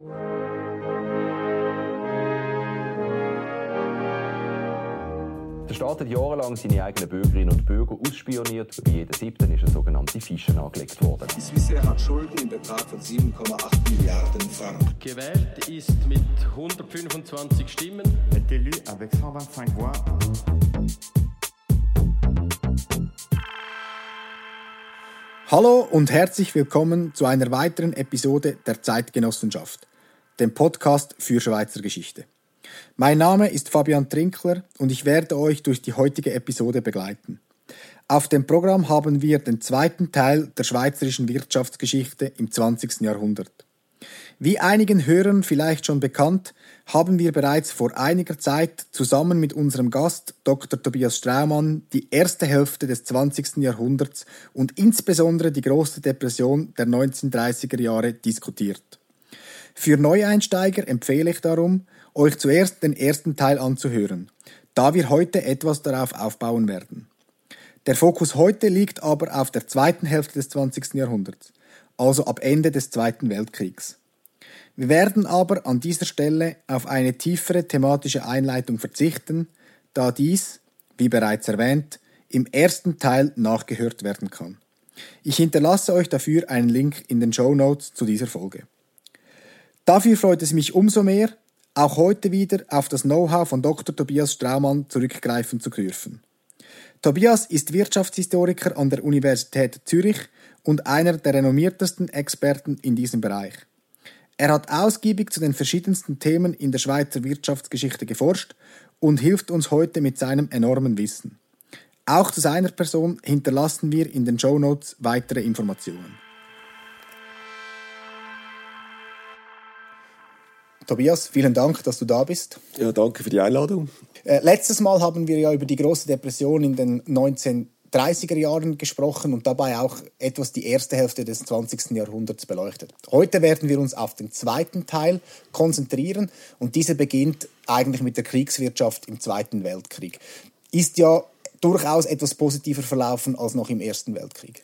Der Staat hat jahrelang seine eigenen Bürgerinnen und Bürger ausspioniert. Bei jedem siebten ist eine sogenannte Fische angelegt worden. Die Swissair hat Schulden im Betrag von 7,8 Milliarden Franken. Gewählt ist mit 125 Stimmen. est élu avec 125 voix. Hallo und herzlich willkommen zu einer weiteren Episode der Zeitgenossenschaft, dem Podcast für Schweizer Geschichte. Mein Name ist Fabian Trinkler und ich werde euch durch die heutige Episode begleiten. Auf dem Programm haben wir den zweiten Teil der schweizerischen Wirtschaftsgeschichte im 20. Jahrhundert. Wie einigen Hörern vielleicht schon bekannt, haben wir bereits vor einiger Zeit zusammen mit unserem Gast Dr. Tobias Straumann die erste Hälfte des 20. Jahrhunderts und insbesondere die große Depression der 1930er Jahre diskutiert. Für Neueinsteiger empfehle ich darum, euch zuerst den ersten Teil anzuhören, da wir heute etwas darauf aufbauen werden. Der Fokus heute liegt aber auf der zweiten Hälfte des 20. Jahrhunderts, also ab Ende des Zweiten Weltkriegs. Wir werden aber an dieser Stelle auf eine tiefere thematische Einleitung verzichten, da dies, wie bereits erwähnt, im ersten Teil nachgehört werden kann. Ich hinterlasse euch dafür einen Link in den Show Notes zu dieser Folge. Dafür freut es mich umso mehr, auch heute wieder auf das Know-how von Dr. Tobias Straumann zurückgreifen zu dürfen. Tobias ist Wirtschaftshistoriker an der Universität Zürich und einer der renommiertesten Experten in diesem Bereich. Er hat ausgiebig zu den verschiedensten Themen in der Schweizer Wirtschaftsgeschichte geforscht und hilft uns heute mit seinem enormen Wissen. Auch zu seiner Person hinterlassen wir in den Show Notes weitere Informationen. Tobias, vielen Dank, dass du da bist. Ja, danke für die Einladung. Äh, letztes Mal haben wir ja über die große Depression in den 1930er Jahren gesprochen und dabei auch etwas die erste Hälfte des 20. Jahrhunderts beleuchtet. Heute werden wir uns auf den zweiten Teil konzentrieren und dieser beginnt eigentlich mit der Kriegswirtschaft im Zweiten Weltkrieg. Ist ja durchaus etwas positiver verlaufen als noch im Ersten Weltkrieg.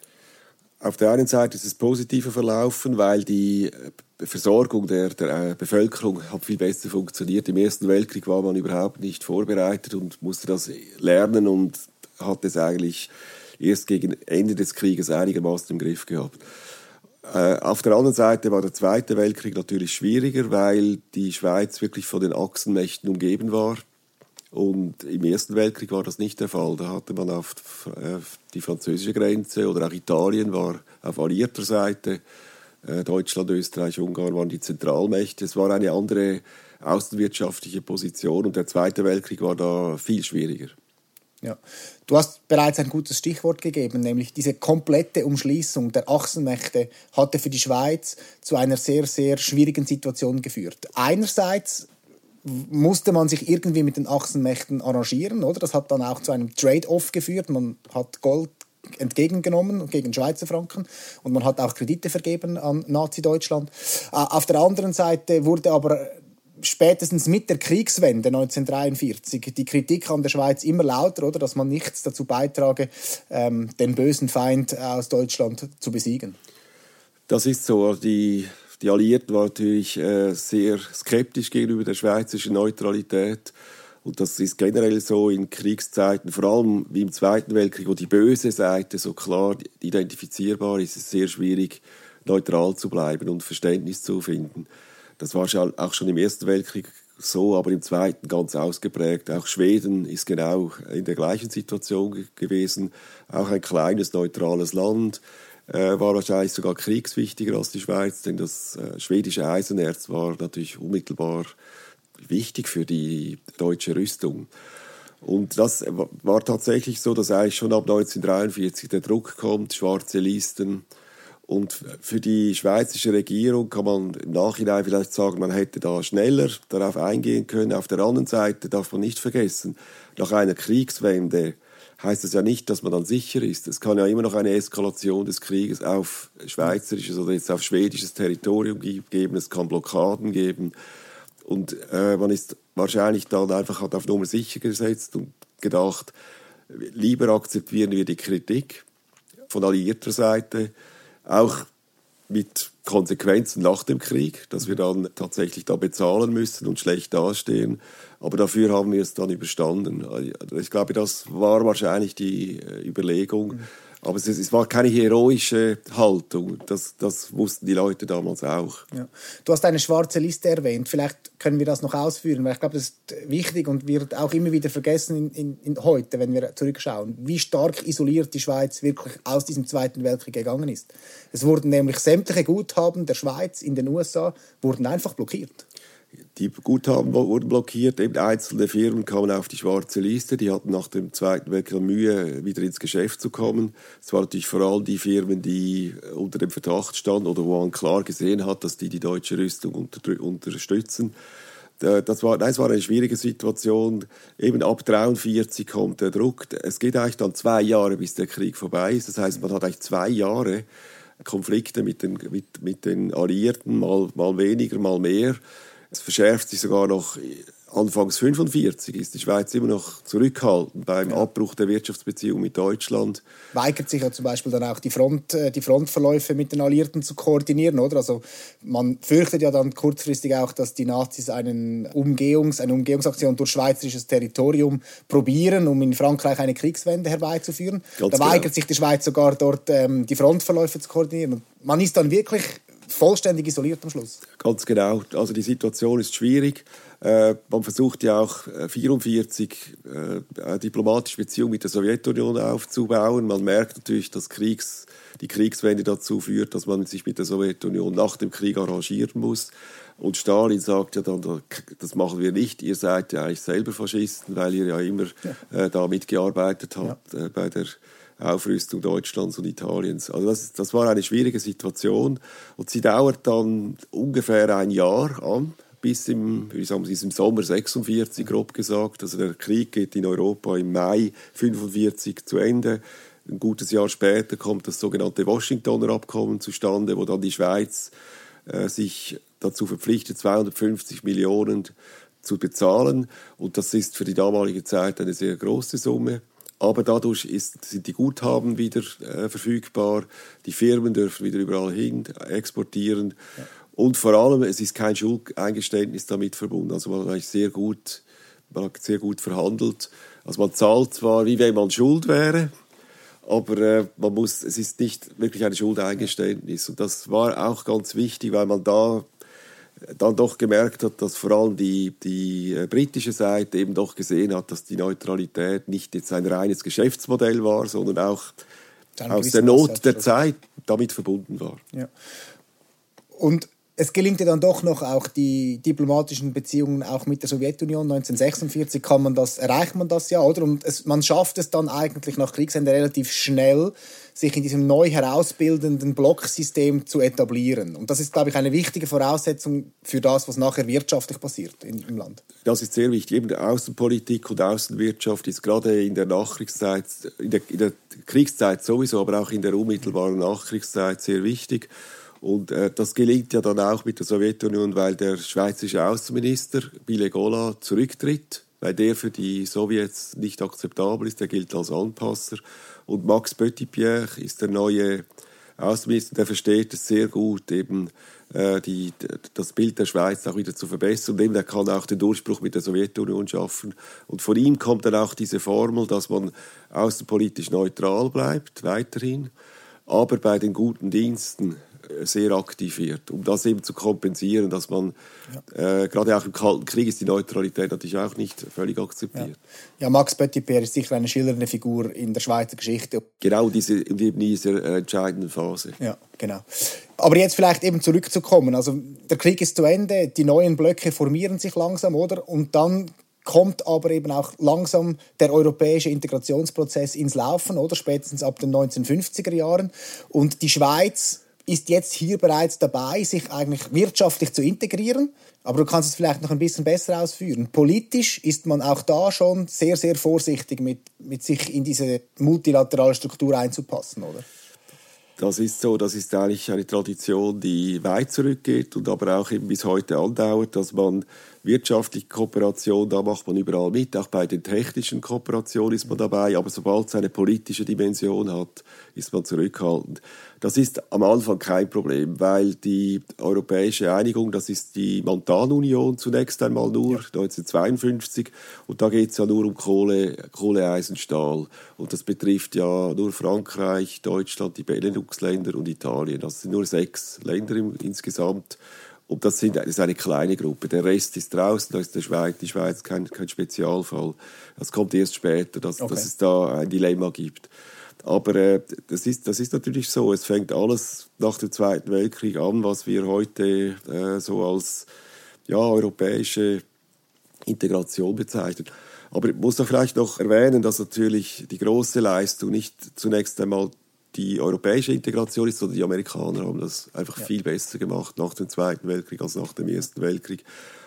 Auf der einen Seite ist es positiver verlaufen, weil die äh, Versorgung der, der äh, Bevölkerung hat viel besser funktioniert. Im Ersten Weltkrieg war man überhaupt nicht vorbereitet und musste das lernen und hat es eigentlich erst gegen Ende des Krieges einigermaßen im Griff gehabt. Äh, auf der anderen Seite war der Zweite Weltkrieg natürlich schwieriger, weil die Schweiz wirklich von den Achsenmächten umgeben war. Und im Ersten Weltkrieg war das nicht der Fall. Da hatte man auf die französische Grenze oder auch Italien war auf alliierter Seite. Äh, Deutschland, Österreich, Ungarn waren die Zentralmächte. Es war eine andere außenwirtschaftliche Position und der Zweite Weltkrieg war da viel schwieriger. Ja. Du hast bereits ein gutes Stichwort gegeben, nämlich diese komplette Umschließung der Achsenmächte hatte für die Schweiz zu einer sehr, sehr schwierigen Situation geführt. Einerseits musste man sich irgendwie mit den Achsenmächten arrangieren, oder? Das hat dann auch zu einem Trade-off geführt. Man hat Gold entgegengenommen gegen Schweizer Franken und man hat auch Kredite vergeben an Nazi-Deutschland. Auf der anderen Seite wurde aber spätestens mit der Kriegswende 1943 die Kritik an der Schweiz immer lauter, oder, dass man nichts dazu beitrage, ähm, den bösen Feind aus Deutschland zu besiegen. Das ist so. Die die Alliierten waren natürlich äh, sehr skeptisch gegenüber der schweizerischen Neutralität. Und das ist generell so in Kriegszeiten, vor allem wie im Zweiten Weltkrieg, wo die böse Seite so klar identifizierbar ist, ist es sehr schwierig, neutral zu bleiben und Verständnis zu finden. Das war auch schon im Ersten Weltkrieg so, aber im Zweiten ganz ausgeprägt. Auch Schweden ist genau in der gleichen Situation gewesen. Auch ein kleines, neutrales Land äh, war wahrscheinlich sogar kriegswichtiger als die Schweiz, denn das äh, schwedische Eisenerz war natürlich unmittelbar wichtig für die deutsche Rüstung. Und das war tatsächlich so, dass eigentlich schon ab 1943 der Druck kommt, schwarze Listen. Und für die schweizerische Regierung kann man im Nachhinein vielleicht sagen, man hätte da schneller darauf eingehen können. Auf der anderen Seite darf man nicht vergessen, nach einer Kriegswende heißt das ja nicht, dass man dann sicher ist. Es kann ja immer noch eine Eskalation des Krieges auf schweizerisches oder jetzt auf schwedisches Territorium geben. Es kann Blockaden geben. Und äh, man ist wahrscheinlich dann einfach hat auf Nummer sicher gesetzt und gedacht, lieber akzeptieren wir die Kritik von alliierter Seite, auch mit Konsequenzen nach dem Krieg, dass wir dann tatsächlich da bezahlen müssen und schlecht dastehen. Aber dafür haben wir es dann überstanden. Ich glaube, das war wahrscheinlich die äh, Überlegung. Aber es, es, war keine heroische Haltung. Das, das wussten die Leute damals auch. Ja. Du hast eine schwarze Liste erwähnt. Vielleicht können wir das noch ausführen, weil ich glaube, das ist wichtig und wird auch immer wieder vergessen in, in, in heute, wenn wir zurückschauen, wie stark isoliert die Schweiz wirklich aus diesem Zweiten Weltkrieg gegangen ist. Es wurden nämlich sämtliche Guthaben der Schweiz in den USA wurden einfach blockiert die Guthaben wurden blockiert, eben einzelne Firmen kamen auf die schwarze Liste, die hatten nach dem Zweiten Weltkrieg Mühe, wieder ins Geschäft zu kommen. Es waren natürlich vor allem die Firmen, die unter dem Verdacht standen oder wo man klar gesehen hat, dass die die deutsche Rüstung unter, unterstützen. Das war, nein, es war eine schwierige Situation. Eben ab 1943 kommt der Druck. Es geht eigentlich dann zwei Jahre, bis der Krieg vorbei ist. Das heißt, man hat eigentlich zwei Jahre Konflikte mit den, mit, mit den Alliierten, mal, mal weniger, mal mehr. Es verschärft sich sogar noch Anfangs 45 ist die Schweiz immer noch zurückhaltend beim ja. Abbruch der Wirtschaftsbeziehung mit Deutschland. Weigert sich ja zum Beispiel dann auch die, Front, äh, die Frontverläufe mit den Alliierten zu koordinieren, oder? Also man fürchtet ja dann kurzfristig auch, dass die Nazis einen Umgehungs-, eine Umgehungsaktion durch schweizerisches Territorium probieren, um in Frankreich eine Kriegswende herbeizuführen. Ganz da genau. weigert sich die Schweiz sogar dort ähm, die Frontverläufe zu koordinieren. Man ist dann wirklich vollständig isoliert am Schluss. Ganz genau. Also die Situation ist schwierig. Äh, man versucht ja auch 1944 äh, äh, diplomatische Beziehungen mit der Sowjetunion aufzubauen. Man merkt natürlich, dass Kriegs, die Kriegswende dazu führt, dass man sich mit der Sowjetunion nach dem Krieg arrangieren muss. Und Stalin sagt ja dann, das machen wir nicht, ihr seid ja eigentlich selber Faschisten, weil ihr ja immer. Äh, da mitgearbeitet habt ja. äh, bei der Aufrüstung Deutschlands und Italiens. Also das, das war eine schwierige Situation und sie dauert dann ungefähr ein Jahr an bis im, wie sagen wir, im Sommer 46 grob gesagt. Also der Krieg geht in Europa im Mai 45 zu Ende. Ein gutes Jahr später kommt das sogenannte Washingtoner Abkommen zustande, wo dann die Schweiz äh, sich dazu verpflichtet, 250 Millionen zu bezahlen. Und das ist für die damalige Zeit eine sehr große Summe. Aber dadurch ist, sind die Guthaben wieder äh, verfügbar, die Firmen dürfen wieder überall hin exportieren. Ja. Und vor allem, es ist kein Schuldeingeständnis damit verbunden. Also man hat sehr gut, man hat sehr gut verhandelt. Also man zahlt zwar, wie wenn man schuld wäre, aber äh, man muss, es ist nicht wirklich ein Schuldeingeständnis. Und das war auch ganz wichtig, weil man da dann doch gemerkt hat, dass vor allem die, die äh, britische Seite eben doch gesehen hat, dass die Neutralität nicht jetzt ein reines Geschäftsmodell war, sondern auch aus der Not der Zeit damit verbunden war. Ja. Und es gelingt ja dann doch noch auch die diplomatischen Beziehungen auch mit der Sowjetunion. 1946 kann man das, erreicht man das ja, oder? Und es, man schafft es dann eigentlich nach Kriegsende relativ schnell, sich in diesem neu herausbildenden Blocksystem zu etablieren. Und das ist, glaube ich, eine wichtige Voraussetzung für das, was nachher wirtschaftlich passiert in, im Land. Das ist sehr wichtig. Eben Außenpolitik und Außenwirtschaft ist gerade in der Nachkriegszeit, in der, in der Kriegszeit sowieso, aber auch in der unmittelbaren Nachkriegszeit sehr wichtig. Und äh, das gelingt ja dann auch mit der Sowjetunion, weil der schweizerische Außenminister Bile Gola zurücktritt, weil der für die Sowjets nicht akzeptabel ist. Der gilt als Anpasser. Und Max Petitpierre ist der neue Außenminister, der versteht es sehr gut, eben äh, die, das Bild der Schweiz auch wieder zu verbessern. Und eben, der kann auch den Durchbruch mit der Sowjetunion schaffen. Und von ihm kommt dann auch diese Formel, dass man außenpolitisch neutral bleibt, weiterhin, aber bei den guten Diensten sehr aktiv wird, um das eben zu kompensieren, dass man ja. äh, gerade auch im Kalten Krieg ist die Neutralität natürlich auch nicht völlig akzeptiert. Ja, ja Max Petitpierre ist sicher eine schillernde Figur in der Schweizer Geschichte. Genau diese, in dieser äh, entscheidenden Phase. Ja, genau. Aber jetzt vielleicht eben zurückzukommen. Also der Krieg ist zu Ende, die neuen Blöcke formieren sich langsam, oder? Und dann kommt aber eben auch langsam der europäische Integrationsprozess ins Laufen, oder spätestens ab den 1950er Jahren. Und die Schweiz ist jetzt hier bereits dabei, sich eigentlich wirtschaftlich zu integrieren. Aber du kannst es vielleicht noch ein bisschen besser ausführen. Politisch ist man auch da schon sehr, sehr vorsichtig mit, mit sich in diese multilaterale Struktur einzupassen, oder? Das ist so, das ist eigentlich eine Tradition, die weit zurückgeht und aber auch eben bis heute andauert, dass man wirtschaftliche Kooperation, da macht man überall mit, auch bei den technischen Kooperationen ist man dabei, aber sobald es eine politische Dimension hat, ist man zurückhaltend. Das ist am Anfang kein Problem, weil die europäische Einigung, das ist die Montanunion zunächst einmal nur, ja. 1952, und da geht es ja nur um Kohle, Kohle, Eisen, Stahl. Und das betrifft ja nur Frankreich, Deutschland, die Benelux-Länder und Italien. Das sind nur sechs Länder im, insgesamt. Und das, sind, das ist eine kleine Gruppe. Der Rest ist draußen, da ist der Schweiz, die Schweiz kein, kein Spezialfall. Das kommt erst später, dass, okay. dass es da ein Dilemma gibt. Aber äh, das, ist, das ist natürlich so. Es fängt alles nach dem Zweiten Weltkrieg an, was wir heute äh, so als ja, europäische Integration bezeichnen. Aber ich muss da vielleicht noch erwähnen, dass natürlich die große Leistung nicht zunächst einmal die europäische Integration ist, sondern die Amerikaner haben das einfach ja. viel besser gemacht nach dem Zweiten Weltkrieg als nach dem Ersten Weltkrieg.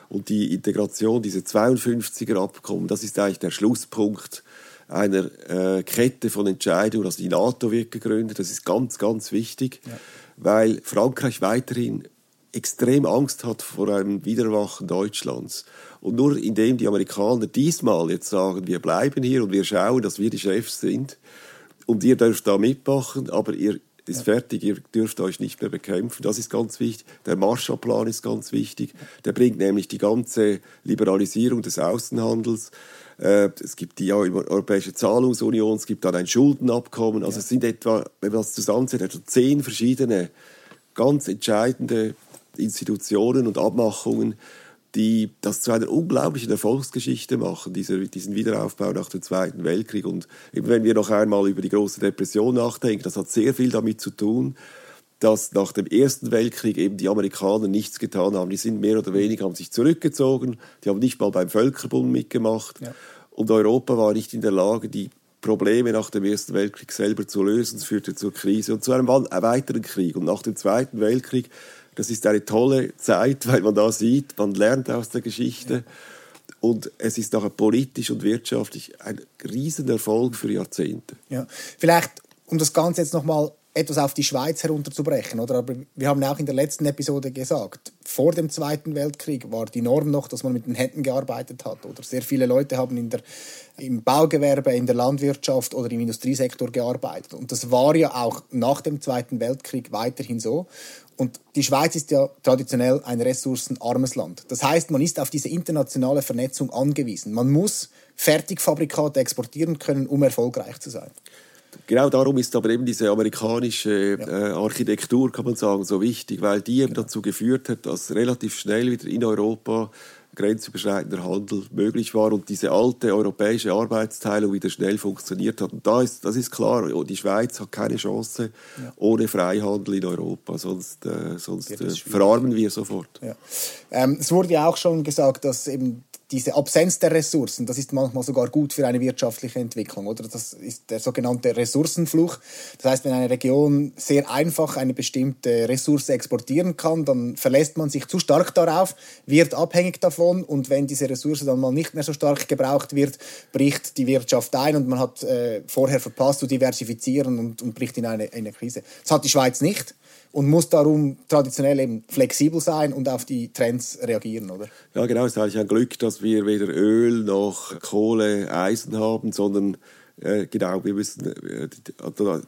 Und die Integration, diese 52er Abkommen, das ist eigentlich der Schlusspunkt einer äh, Kette von Entscheidungen. Also die NATO wird gegründet, das ist ganz, ganz wichtig, ja. weil Frankreich weiterhin extrem Angst hat vor einem Wiederwachen Deutschlands. Und nur indem die Amerikaner diesmal jetzt sagen, wir bleiben hier und wir schauen, dass wir die Chefs sind, und ihr dürft da mitmachen, aber ihr ist fertig, ihr dürft euch nicht mehr bekämpfen. Das ist ganz wichtig. Der Marshallplan ist ganz wichtig. Der bringt nämlich die ganze Liberalisierung des Außenhandels. Äh, es gibt die Europäische Zahlungsunion, es gibt dann ein Schuldenabkommen. Also es sind etwa, wenn man das zusammenzählt, etwa zehn verschiedene ganz entscheidende Institutionen und Abmachungen, die das zu einer unglaublichen Erfolgsgeschichte machen, diese, diesen Wiederaufbau nach dem Zweiten Weltkrieg. Und wenn wir noch einmal über die große Depression nachdenken, das hat sehr viel damit zu tun, dass nach dem Ersten Weltkrieg eben die Amerikaner nichts getan haben. Die sind mehr oder weniger, haben sich zurückgezogen, die haben nicht mal beim Völkerbund mitgemacht. Ja. Und Europa war nicht in der Lage, die Probleme nach dem Ersten Weltkrieg selber zu lösen. Es führte zur Krise und zu einem weiteren Krieg. Und nach dem Zweiten Weltkrieg das ist eine tolle Zeit, weil man da sieht, man lernt aus der Geschichte. Und es ist auch politisch und wirtschaftlich ein Riesenerfolg für Jahrzehnte. Ja. Vielleicht, um das Ganze jetzt nochmal etwas auf die Schweiz herunterzubrechen. Oder? Aber wir haben auch in der letzten Episode gesagt, vor dem Zweiten Weltkrieg war die Norm noch, dass man mit den Händen gearbeitet hat. Oder sehr viele Leute haben in der, im Baugewerbe, in der Landwirtschaft oder im Industriesektor gearbeitet. Und das war ja auch nach dem Zweiten Weltkrieg weiterhin so. Und die Schweiz ist ja traditionell ein ressourcenarmes Land. Das heißt, man ist auf diese internationale Vernetzung angewiesen. Man muss Fertigfabrikate exportieren können, um erfolgreich zu sein. Genau darum ist aber eben diese amerikanische äh, Architektur, kann man sagen, so wichtig, weil die eben dazu geführt hat, dass relativ schnell wieder in Europa grenzüberschreitender Handel möglich war und diese alte europäische Arbeitsteilung wieder schnell funktioniert hat. Und da ist, das ist klar, die Schweiz hat keine Chance ja. ohne Freihandel in Europa, sonst, äh, sonst äh, verarmen wir sofort. Ja. Ähm, es wurde ja auch schon gesagt, dass eben diese Absenz der Ressourcen, das ist manchmal sogar gut für eine wirtschaftliche Entwicklung, oder? Das ist der sogenannte Ressourcenfluch. Das heißt, wenn eine Region sehr einfach eine bestimmte Ressource exportieren kann, dann verlässt man sich zu stark darauf, wird abhängig davon und wenn diese Ressource dann mal nicht mehr so stark gebraucht wird, bricht die Wirtschaft ein und man hat äh, vorher verpasst zu diversifizieren und, und bricht in eine, in eine Krise. Das hat die Schweiz nicht und muss darum traditionell eben flexibel sein und auf die Trends reagieren, oder? Ja, genau. Es ist eigentlich ein Glück, dass wir weder Öl noch Kohle, Eisen haben, sondern äh, genau, wir wissen, äh,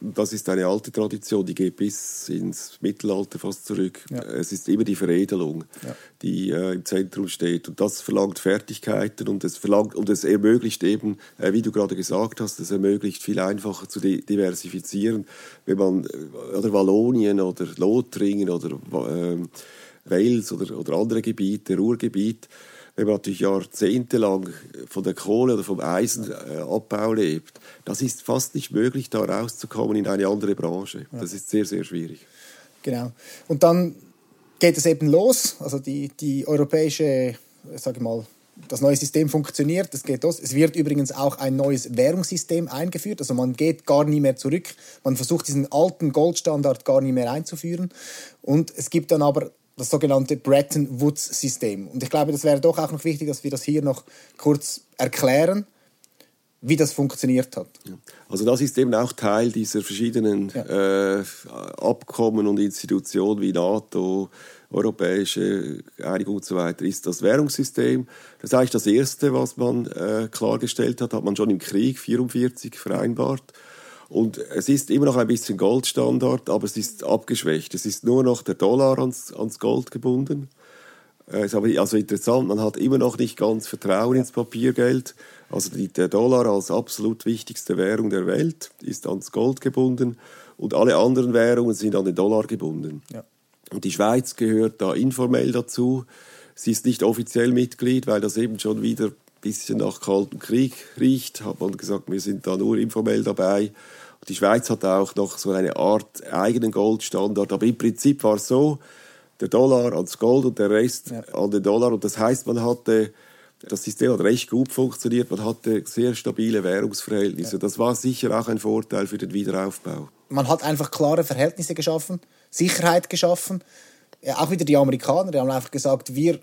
das ist eine alte Tradition, die geht bis ins Mittelalter fast zurück. Ja. Es ist immer die Veredelung, ja. die äh, im Zentrum steht. Und das verlangt Fertigkeiten und es, verlangt, und es ermöglicht eben, äh, wie du gerade gesagt hast, es ermöglicht viel einfacher zu diversifizieren. Wenn man, oder Wallonien oder Lothringen oder ähm, Wales oder, oder andere Gebiete, Ruhrgebiet, wenn man natürlich jahrzehntelang von der Kohle oder vom Eisenabbau lebt, das ist fast nicht möglich, da rauszukommen in eine andere Branche. Das ist sehr, sehr schwierig. Genau. Und dann geht es eben los. Also die, die europäische, sage mal, das neue System funktioniert, es geht los. Es wird übrigens auch ein neues Währungssystem eingeführt, also man geht gar nie mehr zurück. Man versucht diesen alten Goldstandard gar nie mehr einzuführen. Und es gibt dann aber das sogenannte Bretton Woods-System. Und ich glaube, das wäre doch auch noch wichtig, dass wir das hier noch kurz erklären, wie das funktioniert hat. Also das ist eben auch Teil dieser verschiedenen ja. äh, Abkommen und Institutionen wie NATO, Europäische Einigung und so weiter, ist das Währungssystem. Das ist eigentlich das Erste, was man äh, klargestellt hat, hat man schon im Krieg 1944 vereinbart. Und es ist immer noch ein bisschen Goldstandard, aber es ist abgeschwächt. Es ist nur noch der Dollar ans, ans Gold gebunden. Äh, ist aber also interessant, man hat immer noch nicht ganz Vertrauen ins Papiergeld. Also die, der Dollar als absolut wichtigste Währung der Welt ist ans Gold gebunden und alle anderen Währungen sind an den Dollar gebunden. Ja. Und die Schweiz gehört da informell dazu. Sie ist nicht offiziell Mitglied, weil das eben schon wieder bisschen nach Kalten Krieg riecht. Hat man gesagt, wir sind da nur informell dabei. Die Schweiz hat auch noch so eine Art eigenen Goldstandard. Aber im Prinzip war es so, der Dollar ans Gold und der Rest Ja. an den Dollar. Und das heißt, man hatte, das System hat recht gut funktioniert, man hatte sehr stabile Währungsverhältnisse. Das war sicher auch ein Vorteil für den Wiederaufbau. Man hat einfach klare Verhältnisse geschaffen, Sicherheit geschaffen. Ja, auch wieder die Amerikaner, die haben einfach gesagt, wir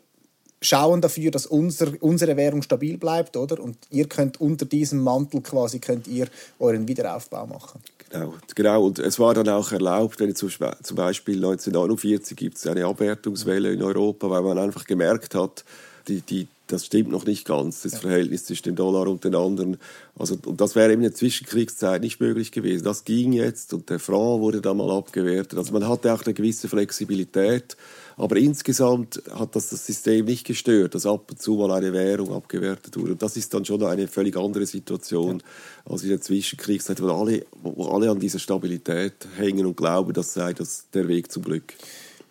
schauen dafür, dass unser, unsere Währung stabil bleibt, oder? Und ihr könnt unter diesem Mantel quasi könnt ihr euren Wiederaufbau machen. Genau, genau. Und es war dann auch erlaubt, wenn zum Beispiel 1949 gibt es eine Abwertungswelle in Europa, weil man einfach gemerkt hat, die, die, das stimmt noch nicht ganz, das Verhältnis zwischen dem Dollar und den anderen. Also, und das wäre eben in der Zwischenkriegszeit nicht möglich gewesen. Das ging jetzt und der Franc wurde dann mal abgewertet. Also man hatte auch eine gewisse Flexibilität. Aber insgesamt hat das das System nicht gestört, dass ab und zu mal eine Währung abgewertet wurde. Und das ist dann schon eine völlig andere Situation als in der Zwischenkriegszeit, wo alle, wo alle an dieser Stabilität hängen und glauben, das sei das der Weg zum Glück.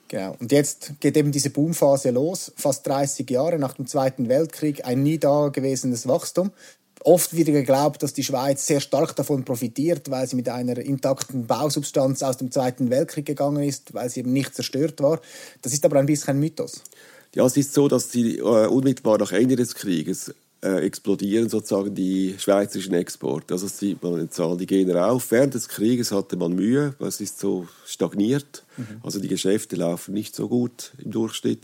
Genau. Und jetzt geht eben diese Boomphase los, fast 30 Jahre nach dem Zweiten Weltkrieg, ein nie dagewesenes Wachstum. Oft wird geglaubt, dass die Schweiz sehr stark davon profitiert, weil sie mit einer intakten Bausubstanz aus dem Zweiten Weltkrieg gegangen ist, weil sie eben nicht zerstört war. Das ist aber ein bisschen ein Mythos. Ja, es ist so, dass die äh, unmittelbar nach Ende des Krieges äh, explodieren sozusagen die schweizerischen Exporte. Also das sieht man in Zahlen, die gehen rauf. Während des Krieges hatte man Mühe, weil es ist so stagniert. Also die Geschäfte laufen nicht so gut im Durchschnitt.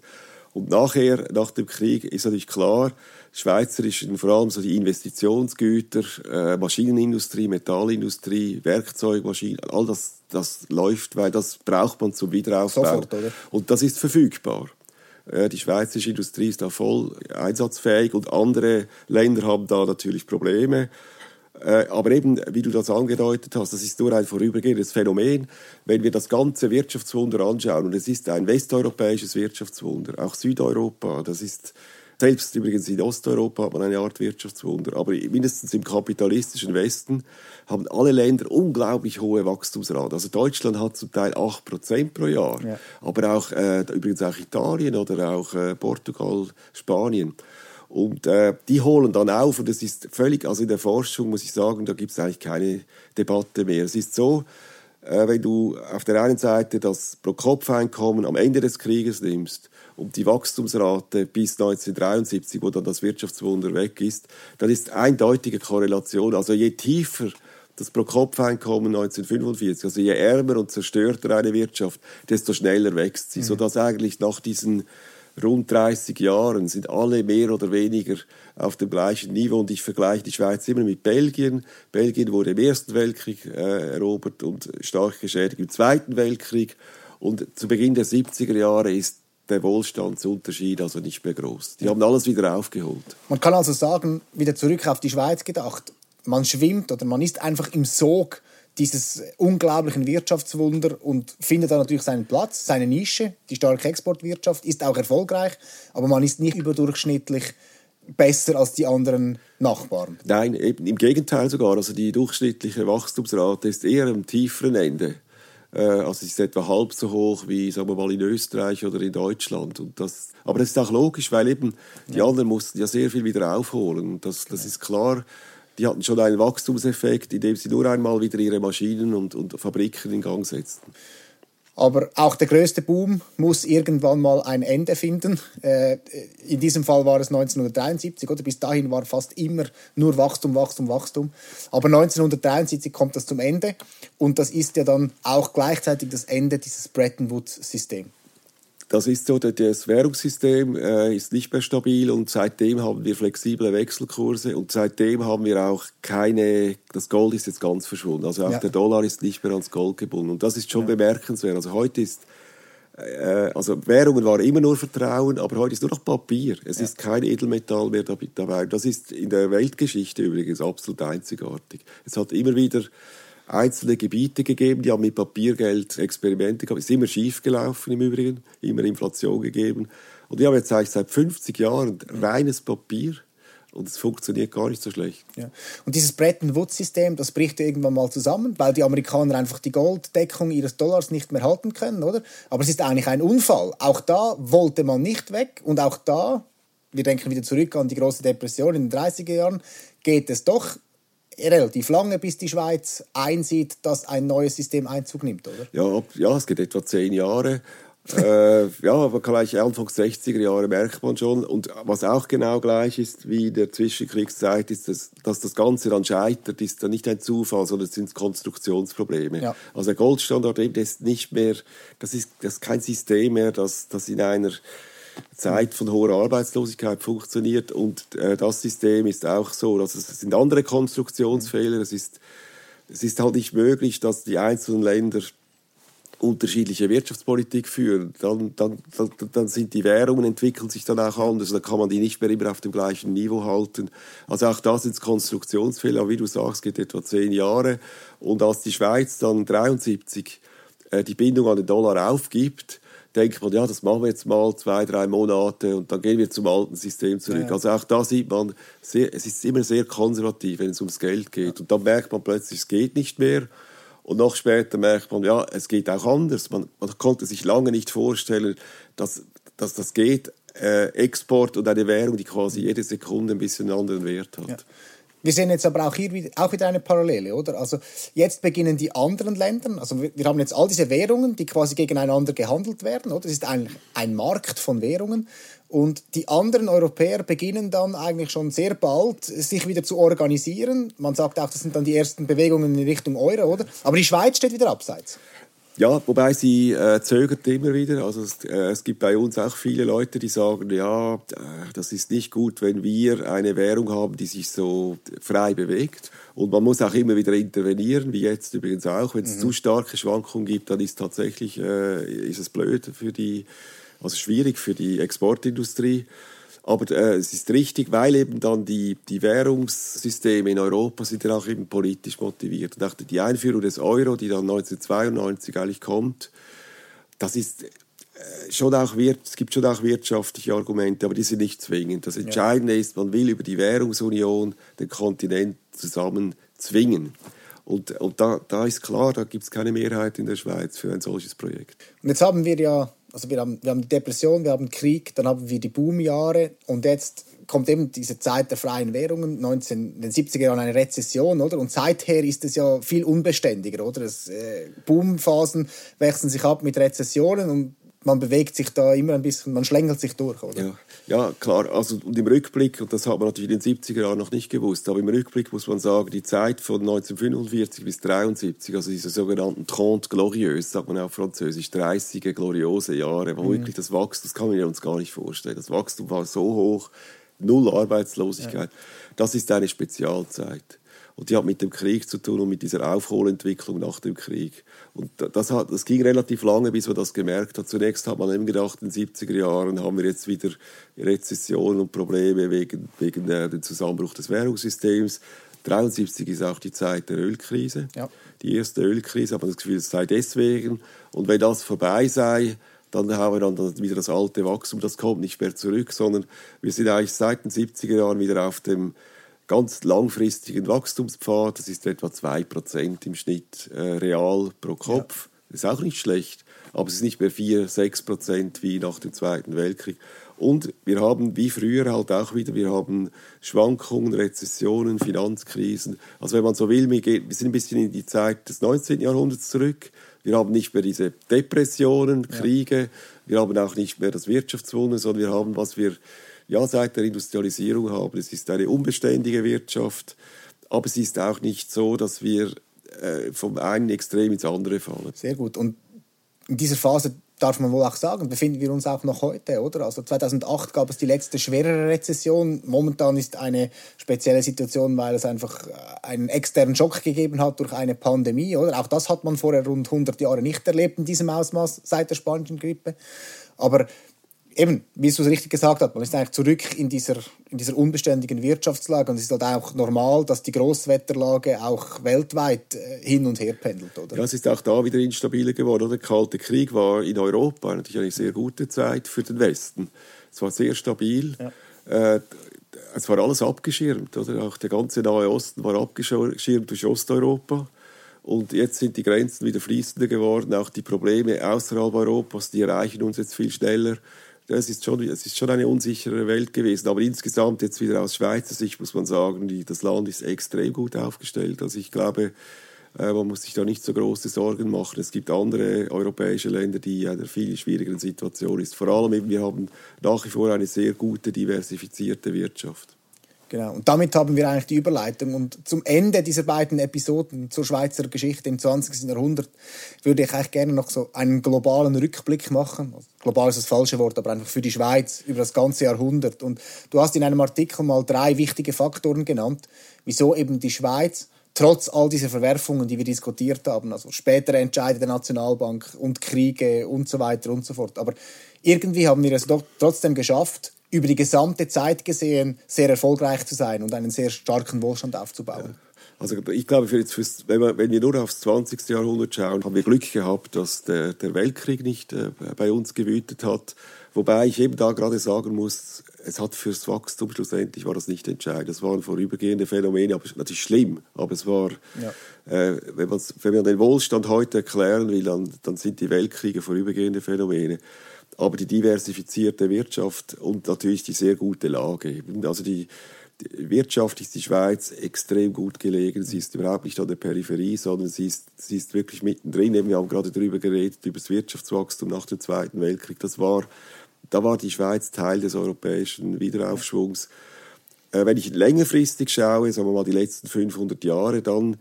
Und nachher, nach dem Krieg, ist natürlich klar, schweizerischen, vor allem so die Investitionsgüter, äh, Maschinenindustrie, Metallindustrie, Werkzeugmaschinen, all das, das läuft, weil das braucht man zum Wiederaufbau. Sofort? Und das ist verfügbar. Äh, Die schweizerische Industrie ist da voll einsatzfähig und andere Länder haben da natürlich Probleme. Äh, Aber eben, wie du das angedeutet hast, das ist nur ein vorübergehendes Phänomen. Wenn wir das ganze Wirtschaftswunder anschauen, und es ist ein westeuropäisches Wirtschaftswunder, auch Südeuropa, das ist selbst übrigens in Osteuropa hat man eine Art Wirtschaftswunder, aber mindestens im kapitalistischen Westen haben alle Länder unglaublich hohe Wachstumsrate. Also Deutschland hat zum Teil 8% pro Jahr, Ja. aber auch äh, übrigens auch Italien oder auch äh, Portugal, Spanien. Und äh, die holen dann auf und es ist völlig, also in der Forschung muss ich sagen, da gibt es eigentlich keine Debatte mehr. Es ist so, äh, wenn du auf der einen Seite das Pro-Kopf-Einkommen am Ende des Krieges nimmst und die Wachstumsrate bis 1973, wo dann das Wirtschaftswunder weg ist, dann ist eindeutige Korrelation. Also je tiefer das Pro-Kopf-Einkommen 1945, also je ärmer und zerstörter eine Wirtschaft, desto schneller wächst sie, sodass eigentlich nach diesen rund 30 Jahren sind alle mehr oder weniger auf dem gleichen Niveau und ich vergleiche die Schweiz immer mit Belgien. Belgien wurde im Ersten Weltkrieg äh, erobert und stark geschädigt im Zweiten Weltkrieg und zu Beginn der 70er Jahre ist der Wohlstandsunterschied also nicht mehr groß. Die haben alles wieder aufgeholt. Man kann also sagen, wieder zurück auf die Schweiz gedacht, man schwimmt oder man ist einfach im Sog dieses unglaublichen Wirtschaftswunder und findet da natürlich seinen Platz, seine Nische. Die starke Exportwirtschaft ist auch erfolgreich, aber man ist nicht überdurchschnittlich besser als die anderen Nachbarn. Nein, eben im Gegenteil sogar. Also die durchschnittliche Wachstumsrate ist eher am tieferen Ende. Äh, Also es ist etwa halb so hoch wie, sagen wir mal, in Österreich oder in Deutschland. Und das, aber das ist auch logisch, weil eben die anderen mussten ja sehr viel wieder aufholen. Und das, das ist klar. Die hatten schon einen Wachstumseffekt, indem sie nur einmal wieder ihre Maschinen und, und Fabriken in Gang setzten. Aber auch der größte Boom muss irgendwann mal ein Ende finden. Äh, in diesem Fall war es 1973, oder? Bis dahin war fast immer nur Wachstum, Wachstum, Wachstum. Aber 1973 kommt das zum Ende und das ist ja dann auch gleichzeitig das Ende dieses Bretton Woods-Systems. Das ist so, das Währungssystem äh, ist nicht mehr stabil und seitdem haben wir flexible Wechselkurse und seitdem haben wir auch keine, das Gold ist jetzt ganz verschwunden. Also auch Ja. der Dollar ist nicht mehr ans Gold gebunden und das ist schon bemerkenswert. Also heute ist, äh, also Währungen war immer nur Vertrauen, aber heute ist nur noch Papier. Es ist kein Edelmetall mehr dab- dabei. Das ist in der Weltgeschichte übrigens absolut einzigartig. Es hat immer wieder einzelne Gebiete gegeben, die haben mit Papiergeld Experimente gehabt. Ist immer schief gelaufen im Übrigen, immer Inflation gegeben. Und die haben jetzt eigentlich seit 50 Jahren reines Papier. Und es funktioniert gar nicht so schlecht. Ja. Und dieses Bretton Woods-System, das bricht irgendwann mal zusammen, weil die Amerikaner einfach die Golddeckung ihres Dollars nicht mehr halten können, oder? Aber es ist eigentlich ein Unfall. Auch da wollte man nicht weg und auch da, wir denken wieder zurück an die große Depression in den 30er Jahren, geht es doch relativ lange, bis die Schweiz einsieht, dass ein neues System Einzug nimmt, oder? Ja, ja es geht etwa zehn Jahre äh, ja, aber gleich Anfang 60er Jahre merkt man schon. Und was auch genau gleich ist wie in der Zwischenkriegszeit, ist, dass, dass das Ganze dann scheitert, ist dann nicht ein Zufall, sondern es sind Konstruktionsprobleme. Ja. Also der Goldstandard eben ist nicht mehr, das ist, das ist kein System mehr, das, das in einer Zeit von hoher Arbeitslosigkeit funktioniert. Und äh, das System ist auch so, dass es sind andere Konstruktionsfehler. Es ist, es ist halt nicht möglich, dass die einzelnen Länder unterschiedliche Wirtschaftspolitik führen, dann, dann, dann, dann sind die Währungen, entwickeln sich dann auch anders, dann kann man die nicht mehr immer auf dem gleichen Niveau halten. Also auch das sind Konstruktionsfehler, wie du sagst, geht etwa zehn Jahre. Und als die Schweiz dann 73 äh, die Bindung an den Dollar aufgibt, denkt man, ja, das machen wir jetzt mal zwei, drei Monate und dann gehen wir zum alten System zurück. Ja. Also auch da sieht man, sehr, es ist immer sehr konservativ, wenn es ums Geld geht. Und dann merkt man plötzlich, es geht nicht mehr. Und noch später merkt man, ja, es geht auch anders. Man, man konnte sich lange nicht vorstellen, dass, dass das geht. Äh, Export und eine Währung, die quasi jede Sekunde ein bisschen einen anderen Wert hat. Ja. Wir sehen jetzt aber auch hier wieder, auch wieder eine Parallele, oder? Also jetzt beginnen die anderen Länder, also wir, wir haben jetzt all diese Währungen, die quasi gegeneinander gehandelt werden, oder? Es ist eigentlich ein Markt von Währungen und die anderen Europäer beginnen dann eigentlich schon sehr bald, sich wieder zu organisieren. Man sagt auch, das sind dann die ersten Bewegungen in Richtung Euro, oder? Aber die Schweiz steht wieder abseits. Ja, wobei sie äh, zögert immer wieder. Also es, äh, es, gibt bei uns auch viele Leute, die sagen, ja, äh, das ist nicht gut, wenn wir eine Währung haben, die sich so frei bewegt. Und man muss auch immer wieder intervenieren, wie jetzt übrigens auch. Wenn es mhm. zu starke Schwankungen gibt, dann ist tatsächlich äh, ist es blöd für die, also schwierig für die Exportindustrie. Aber äh, es ist richtig, weil eben dann die, die Währungssysteme in Europa sind ja auch eben politisch motiviert. Und auch die Einführung des Euro, die dann 1992 eigentlich kommt, das ist äh, schon auch es gibt schon auch wirtschaftliche Argumente, aber die sind nicht zwingend. Das Entscheidende ja. ist, man will über die Währungsunion den Kontinent zusammen zwingen. Und, und da, da ist klar, da gibt es keine Mehrheit in der Schweiz für ein solches Projekt. Und jetzt haben wir ja also wir haben, wir haben die Depression, wir haben Krieg, dann haben wir die Boomjahre und jetzt kommt eben diese Zeit der freien Währungen, 19, in den 70er Jahren eine Rezession, oder? Und seither ist es ja viel unbeständiger, oder? Das, äh, Boomphasen wechseln sich ab mit Rezessionen und man bewegt sich da immer ein bisschen, man schlängelt sich durch, oder? Ja, ja klar. Also, und im Rückblick, und das hat man natürlich in den 70er Jahren noch nicht gewusst, aber im Rückblick muss man sagen, die Zeit von 1945 bis 1973, also diese sogenannten Trente Glorieuses, sagt man auch französisch, 30 gloriose Jahre, wo mhm. wirklich das Wachstum, das kann man uns gar nicht vorstellen. Das Wachstum war so hoch, null Arbeitslosigkeit. Ja. Das ist eine Spezialzeit. Und die hat mit dem Krieg zu tun und mit dieser Aufholentwicklung nach dem Krieg. Und das, hat, das ging relativ lange, bis man das gemerkt hat. Zunächst hat man eben gedacht, in den 70er Jahren haben wir jetzt wieder Rezession und Probleme wegen, wegen äh, dem Zusammenbruch des Währungssystems. 1973 ist auch die Zeit der Ölkrise. Ja. Die erste Ölkrise, man das Gefühl, es sei deswegen. Und wenn das vorbei sei, dann haben wir dann wieder das alte Wachstum. Das kommt nicht mehr zurück, sondern wir sind eigentlich seit den 70er Jahren wieder auf dem ganz langfristigen Wachstumspfad. Das ist etwa 2% im Schnitt äh, real pro Kopf. Ja. Das ist auch nicht schlecht, aber es ist nicht mehr 4, 6% wie nach dem Zweiten Weltkrieg. Und wir haben wie früher halt auch wieder, wir haben Schwankungen, Rezessionen, Finanzkrisen. Also wenn man so will, wir, sind ein bisschen in die Zeit des 19. Jahrhunderts zurück. Wir haben nicht mehr diese Depressionen, Kriege, ja. wir haben auch nicht mehr das Wirtschaftswunder, sondern wir haben, was wir ja, seit der Industrialisierung haben. Es ist eine unbeständige Wirtschaft, aber es ist auch nicht so, dass wir äh, vom einen Extrem ins andere fallen. Sehr gut. Und in dieser Phase darf man wohl auch sagen, befinden wir uns auch noch heute, oder? Also 2008 gab es die letzte schwerere Rezession. Momentan ist eine spezielle Situation, weil es einfach äh, einen externen Schock gegeben hat durch eine Pandemie, oder? Auch das hat man vorher rund 100 Jahre nicht erlebt in diesem Ausmaß seit der spanischen Grippe. Aber eben, wie du es richtig gesagt hast, man ist eigentlich zurück in dieser, in dieser unbeständigen Wirtschaftslage und es ist halt auch normal, dass die Großwetterlage auch weltweit äh, hin und her pendelt, oder? Ja, es ist auch da wieder instabiler geworden. Der Kalte Krieg war in Europa natürlich eine sehr gute Zeit für den Westen. Es war sehr stabil. Ja. Äh, es war alles abgeschirmt. Oder? Auch der ganze Nahe Osten war abgeschirmt durch Osteuropa. Und jetzt sind die Grenzen wieder fließender geworden. Auch die Probleme außerhalb Europas, die erreichen uns jetzt viel schneller. Das ist schon, es ist schon eine unsichere Welt gewesen. Aber insgesamt jetzt wieder aus Schweizer Sicht muss man sagen, die, das Land ist extrem gut aufgestellt. Also ich glaube, äh, man muss sich da nicht so große Sorgen machen. Es gibt andere europäische Länder, die in einer viel schwierigeren Situation sind. Vor allem eben, wir haben nach wie vor eine sehr gute, diversifizierte Wirtschaft. Genau. Und damit haben wir eigentlich die Überleitung. Und zum Ende dieser beiden Episoden zur Schweizer Geschichte im 20. Jahrhundert würde ich eigentlich gerne noch so einen globalen Rückblick machen. Global ist das falsche Wort, aber einfach für die Schweiz über das ganze Jahrhundert. Und du hast in einem Artikel mal drei wichtige Faktoren genannt, wieso eben die Schweiz trotz all dieser Verwerfungen, die wir diskutiert haben, also spätere Entscheide der Nationalbank und Kriege und so weiter und so fort. Aber irgendwie haben wir es doch trotzdem geschafft, über die gesamte Zeit gesehen sehr erfolgreich zu sein und einen sehr starken Wohlstand aufzubauen. Also ich glaube, für jetzt fürs, wenn, wir, wenn wir nur aufs 20. Jahrhundert schauen, haben wir Glück gehabt, dass der, der Weltkrieg nicht äh, bei uns gewütet hat. Wobei ich eben da gerade sagen muss, es hat fürs Wachstum schlussendlich war das nicht entscheidend. Das waren vorübergehende Phänomene, aber natürlich schlimm. Aber es war, ja. äh, wenn, wenn man den Wohlstand heute erklären will, dann, dann sind die Weltkriege vorübergehende Phänomene aber die diversifizierte Wirtschaft und natürlich die sehr gute Lage. Also die, die Wirtschaft ist die Schweiz extrem gut gelegen. Sie ist überhaupt nicht an der Peripherie, sondern sie ist, sie ist wirklich mittendrin. Wir haben gerade darüber geredet, über das Wirtschaftswachstum nach dem Zweiten Weltkrieg. Das war, da war die Schweiz Teil des europäischen Wiederaufschwungs. Äh, wenn ich längerfristig schaue, sagen wir mal die letzten 500 Jahre, dann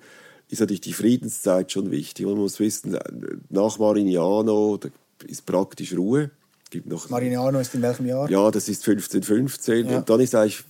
ist natürlich die Friedenszeit schon wichtig. Man muss wissen, nach Marignano ist praktisch Ruhe gibt noch. Marignano ist in welchem Jahr? Ja, das ist 1515. Ja. Und dann ist eigentlich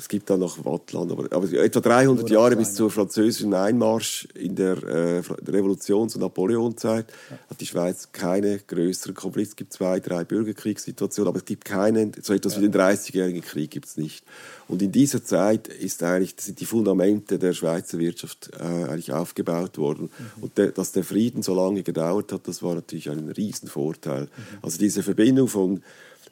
es gibt da noch Wattland, aber, aber etwa 300 Nur Jahre bis zur französischen Einmarsch in der äh, Revolutions- und Napoleonzeit ja. hat die Schweiz keine größeren Konflikte. Es gibt zwei, drei Bürgerkriegssituationen, aber es gibt keinen, so etwas ja. wie den 30-jährigen Krieg gibt es nicht. Und in dieser Zeit ist eigentlich, sind die Fundamente der Schweizer Wirtschaft äh, eigentlich aufgebaut worden. Mhm. Und de, dass der Frieden so lange gedauert hat, das war natürlich ein Riesenvorteil. Mhm. Also diese Verbindung von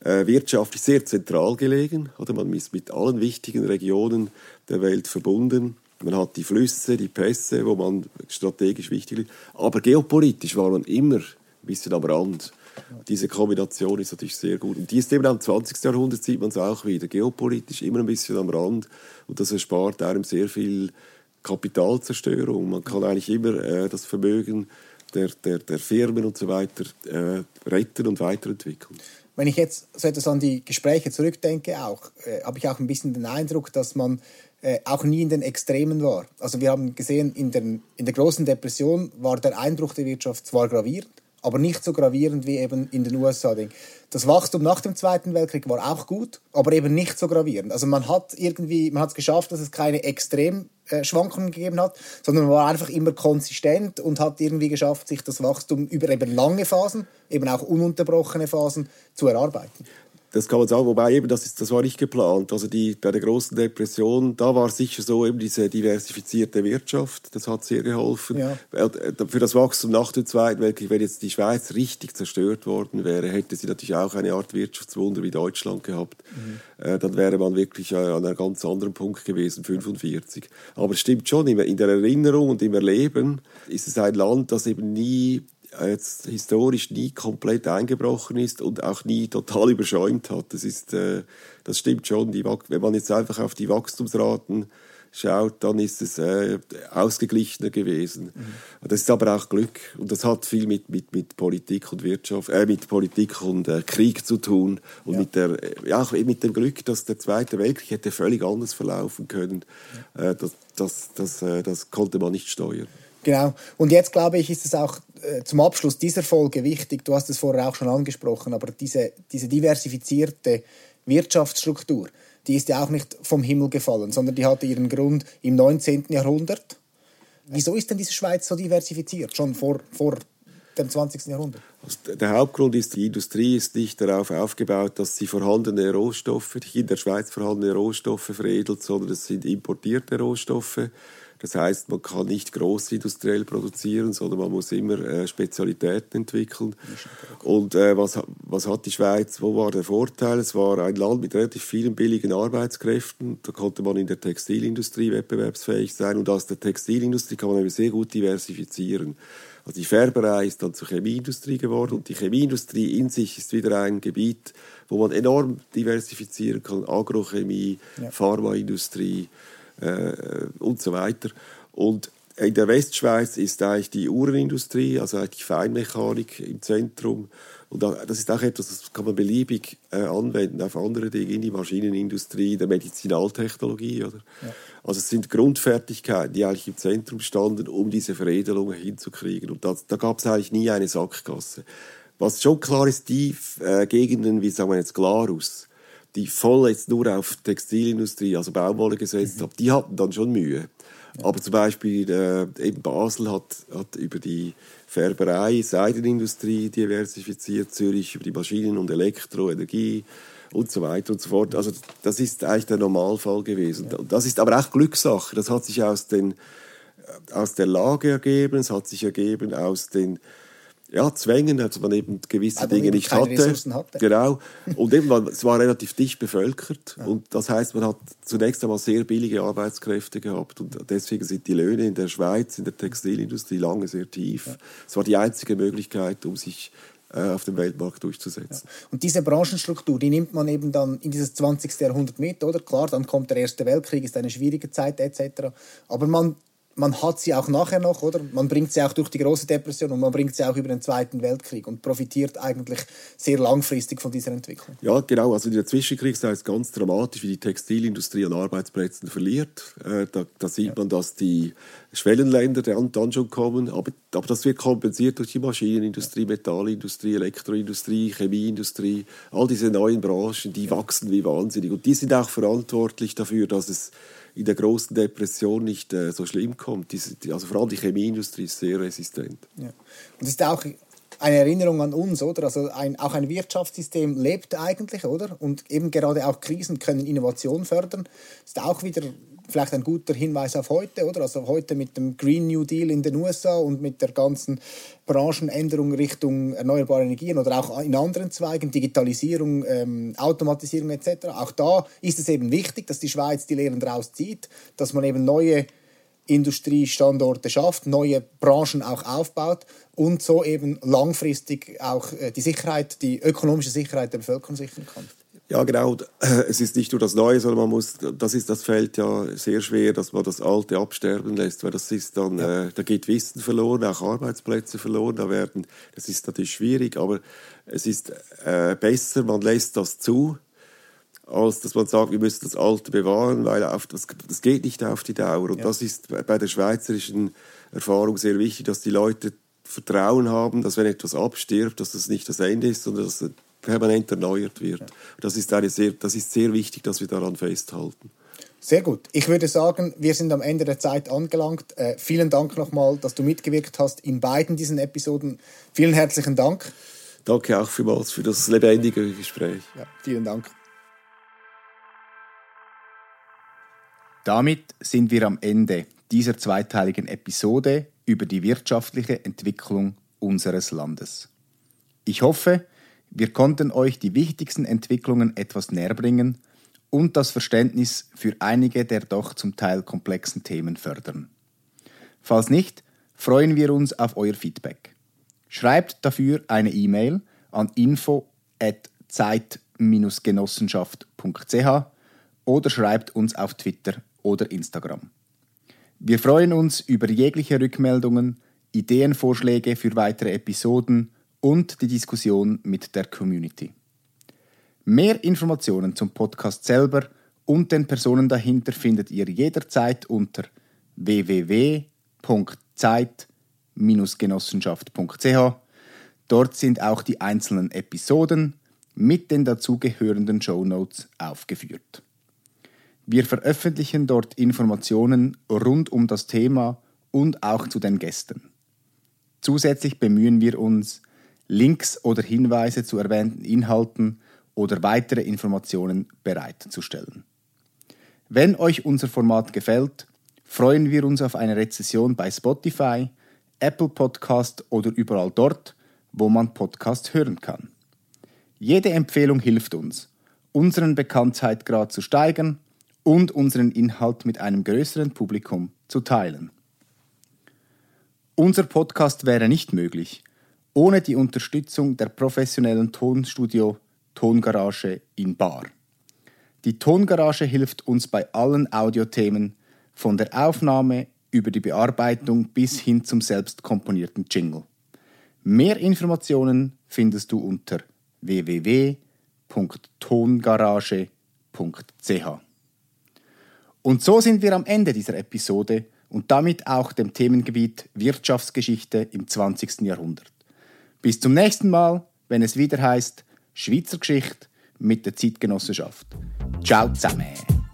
wirtschaftlich sehr zentral gelegen. Oder? Man ist mit allen wichtigen Regionen der Welt verbunden. Man hat die Flüsse, die Pässe, wo man strategisch wichtig ist. Aber geopolitisch war man immer ein bisschen am Rand. Diese Kombination ist natürlich sehr gut. Und die ist eben am 20. Jahrhundert, sieht man es auch wieder. Geopolitisch immer ein bisschen am Rand. Und das erspart einem sehr viel Kapitalzerstörung. Man kann eigentlich immer äh, das Vermögen der, der, der Firmen und so weiter äh, retten und weiterentwickeln wenn ich jetzt so etwas an die Gespräche zurückdenke, auch, äh, habe ich auch ein bisschen den Eindruck, dass man äh, auch nie in den Extremen war. Also wir haben gesehen, in, den, in der großen Depression war der Einbruch der Wirtschaft zwar gravierend, aber nicht so gravierend wie eben in den USA. Das Wachstum nach dem Zweiten Weltkrieg war auch gut, aber eben nicht so gravierend. Also man hat irgendwie, man hat es geschafft, dass es keine Extremschwankungen gegeben hat, sondern man war einfach immer konsistent und hat irgendwie geschafft, sich das Wachstum über eben lange Phasen, eben auch ununterbrochene Phasen zu erarbeiten. Das kann man sagen, wobei eben das, ist, das war nicht geplant. Also die, bei der großen Depression, da war sicher so eben diese diversifizierte Wirtschaft, das hat sehr geholfen. Ja. Äh, für das Wachstum nach dem Zweiten Weltkrieg, wenn jetzt die Schweiz richtig zerstört worden wäre, hätte sie natürlich auch eine Art Wirtschaftswunder wie Deutschland gehabt. Mhm. Äh, dann wäre man wirklich an einem ganz anderen Punkt gewesen, 45. Aber es stimmt schon, in der Erinnerung und im Erleben ist es ein Land, das eben nie jetzt historisch nie komplett eingebrochen ist und auch nie total überschäumt hat. Das, ist, äh, das stimmt schon. Die, wenn man jetzt einfach auf die Wachstumsraten schaut, dann ist es äh, ausgeglichener gewesen. Mhm. Das ist aber auch Glück und das hat viel mit, mit, mit Politik und Wirtschaft, äh, mit Politik und äh, Krieg zu tun und ja. mit, der, äh, ja, auch mit dem Glück, dass der Zweite Weltkrieg hätte völlig anders verlaufen können. Ja. Äh, das, das, das, äh, das konnte man nicht steuern. Genau. Und jetzt glaube ich, ist es auch zum Abschluss dieser Folge wichtig, du hast es vorher auch schon angesprochen, aber diese, diese diversifizierte Wirtschaftsstruktur, die ist ja auch nicht vom Himmel gefallen, sondern die hatte ihren Grund im 19. Jahrhundert. Wieso ist denn diese Schweiz so diversifiziert, schon vor, vor dem 20. Jahrhundert? Der Hauptgrund ist, die Industrie ist nicht darauf aufgebaut, dass sie vorhandene Rohstoffe, die in der Schweiz vorhandene Rohstoffe veredelt, sondern es sind importierte Rohstoffe. Das heißt, man kann nicht großindustriell produzieren, sondern man muss immer äh, Spezialitäten entwickeln. Und äh, was, was hat die Schweiz? Wo war der Vorteil? Es war ein Land mit relativ vielen billigen Arbeitskräften. Da konnte man in der Textilindustrie wettbewerbsfähig sein. Und aus der Textilindustrie kann man sehr gut diversifizieren. Also die Färberei ist dann zur Chemieindustrie geworden und die Chemieindustrie in sich ist wieder ein Gebiet, wo man enorm diversifizieren kann. Agrochemie, ja. Pharmaindustrie, äh, und so weiter. Und in der Westschweiz ist eigentlich die Uhrenindustrie, also eigentlich die Feinmechanik im Zentrum. Und das ist auch etwas, das kann man beliebig äh, anwenden auf andere Dinge, in die Maschinenindustrie, der Medizinaltechnologie. Oder? Ja. Also es sind Grundfertigkeiten, die eigentlich im Zentrum standen, um diese Veredelung hinzukriegen. Und das, da gab es eigentlich nie eine Sackgasse. Was schon klar ist, die äh, Gegenden, wie sagen wir jetzt Glarus, die voll jetzt nur auf Textilindustrie, also Baumwolle gesetzt mhm. haben, die hatten dann schon Mühe. Ja. Aber zum Beispiel äh, eben Basel hat, hat über die Färberei, Seidenindustrie diversifiziert, Zürich über die Maschinen- und Elektroenergie und so weiter und so fort. Also das ist eigentlich der Normalfall gewesen. Ja. Das ist aber auch Glückssache. Das hat sich aus, den, aus der Lage ergeben, es hat sich ergeben aus den ja, Zwängen, also man eben gewisse Aber Dinge nicht hatte. hatte. Genau. Und eben, man, es war relativ dicht bevölkert. Ja. Und das heißt, man hat zunächst einmal sehr billige Arbeitskräfte gehabt. Und deswegen sind die Löhne in der Schweiz, in der Textilindustrie lange sehr tief. Es ja. war die einzige Möglichkeit, um sich äh, auf dem Weltmarkt durchzusetzen. Ja. Und diese Branchenstruktur, die nimmt man eben dann in dieses 20. Jahrhundert mit, oder? Klar, dann kommt der Erste Weltkrieg, ist eine schwierige Zeit etc. Aber man man hat sie auch nachher noch, oder? Man bringt sie auch durch die große Depression und man bringt sie auch über den Zweiten Weltkrieg und profitiert eigentlich sehr langfristig von dieser Entwicklung. Ja, genau. Also in der Zwischenkriegszeit ist ganz dramatisch, wie die Textilindustrie an Arbeitsplätzen verliert. Äh, da, da, sieht ja. man, dass die Schwellenländer dann, dann schon kommen, aber, aber das wird kompensiert durch die Maschinenindustrie, Metallindustrie, Elektroindustrie, Chemieindustrie. All diese neuen Branchen, die wachsen wie wahnsinnig und die sind auch verantwortlich dafür, dass es in der großen Depression nicht äh, so schlimm kommt. Diese, also vor allem die Chemieindustrie ist sehr resistent. Ja. Und es ist auch eine Erinnerung an uns, oder? Also ein, auch ein Wirtschaftssystem lebt eigentlich, oder? Und eben gerade auch Krisen können Innovation fördern. Ist auch wieder vielleicht ein guter Hinweis auf heute, oder? Also heute mit dem Green New Deal in den USA und mit der ganzen Branchenänderung Richtung erneuerbare Energien oder auch in anderen Zweigen, Digitalisierung, ähm, Automatisierung etc. Auch da ist es eben wichtig, dass die Schweiz die Lehren daraus zieht, dass man eben neue Industriestandorte schafft, neue Branchen auch aufbaut und so eben langfristig auch äh, die Sicherheit, die ökonomische Sicherheit der Bevölkerung sichern kann. Ja, genau. Es ist nicht nur das Neue, sondern man muss, das ist das Feld ja sehr schwer, dass man das Alte absterben lässt, weil das ist dann, ja. äh, da geht Wissen verloren, auch Arbeitsplätze verloren, da werden, das ist natürlich schwierig, aber es ist äh, besser, man lässt das zu, als dass man sagt, wir müssen das Alte bewahren, weil auf das, das geht nicht auf die Dauer. Und ja. das ist bei der schweizerischen Erfahrung sehr wichtig, dass die Leute Vertrauen haben, dass wenn etwas abstirbt, dass das nicht das Ende ist, sondern dass permanent erneuert wird. Das ist, eine sehr, das ist sehr wichtig, dass wir daran festhalten. Sehr gut. Ich würde sagen, wir sind am Ende der Zeit angelangt. Äh, vielen Dank nochmal, dass du mitgewirkt hast in beiden diesen Episoden. Vielen herzlichen Dank. Danke auch vielmals für das lebendige Gespräch. Ja, vielen Dank. Damit sind wir am Ende dieser zweiteiligen Episode über die wirtschaftliche Entwicklung unseres Landes. Ich hoffe, wir konnten euch die wichtigsten Entwicklungen etwas näher bringen und das Verständnis für einige der doch zum Teil komplexen Themen fördern. Falls nicht, freuen wir uns auf euer Feedback. Schreibt dafür eine E-Mail an info@zeit-genossenschaft.ch oder schreibt uns auf Twitter oder Instagram. Wir freuen uns über jegliche Rückmeldungen, Ideenvorschläge für weitere Episoden und die Diskussion mit der Community. Mehr Informationen zum Podcast selber und den Personen dahinter findet ihr jederzeit unter www.zeit-genossenschaft.ch. Dort sind auch die einzelnen Episoden mit den dazugehörenden Show Notes aufgeführt. Wir veröffentlichen dort Informationen rund um das Thema und auch zu den Gästen. Zusätzlich bemühen wir uns, Links oder Hinweise zu erwähnten Inhalten oder weitere Informationen bereitzustellen. Wenn euch unser Format gefällt, freuen wir uns auf eine Rezession bei Spotify, Apple Podcast oder überall dort, wo man Podcast hören kann. Jede Empfehlung hilft uns, unseren Bekanntheitsgrad zu steigern und unseren Inhalt mit einem größeren Publikum zu teilen. Unser Podcast wäre nicht möglich ohne die Unterstützung der professionellen Tonstudio Tongarage in Bar. Die Tongarage hilft uns bei allen Audiothemen, von der Aufnahme über die Bearbeitung bis hin zum selbst komponierten Jingle. Mehr Informationen findest du unter www.tongarage.ch. Und so sind wir am Ende dieser Episode und damit auch dem Themengebiet Wirtschaftsgeschichte im 20. Jahrhundert. Bis zum nächsten Mal, wenn es wieder heißt Schweizer Geschichte mit der Zeitgenossenschaft. Ciao zusammen!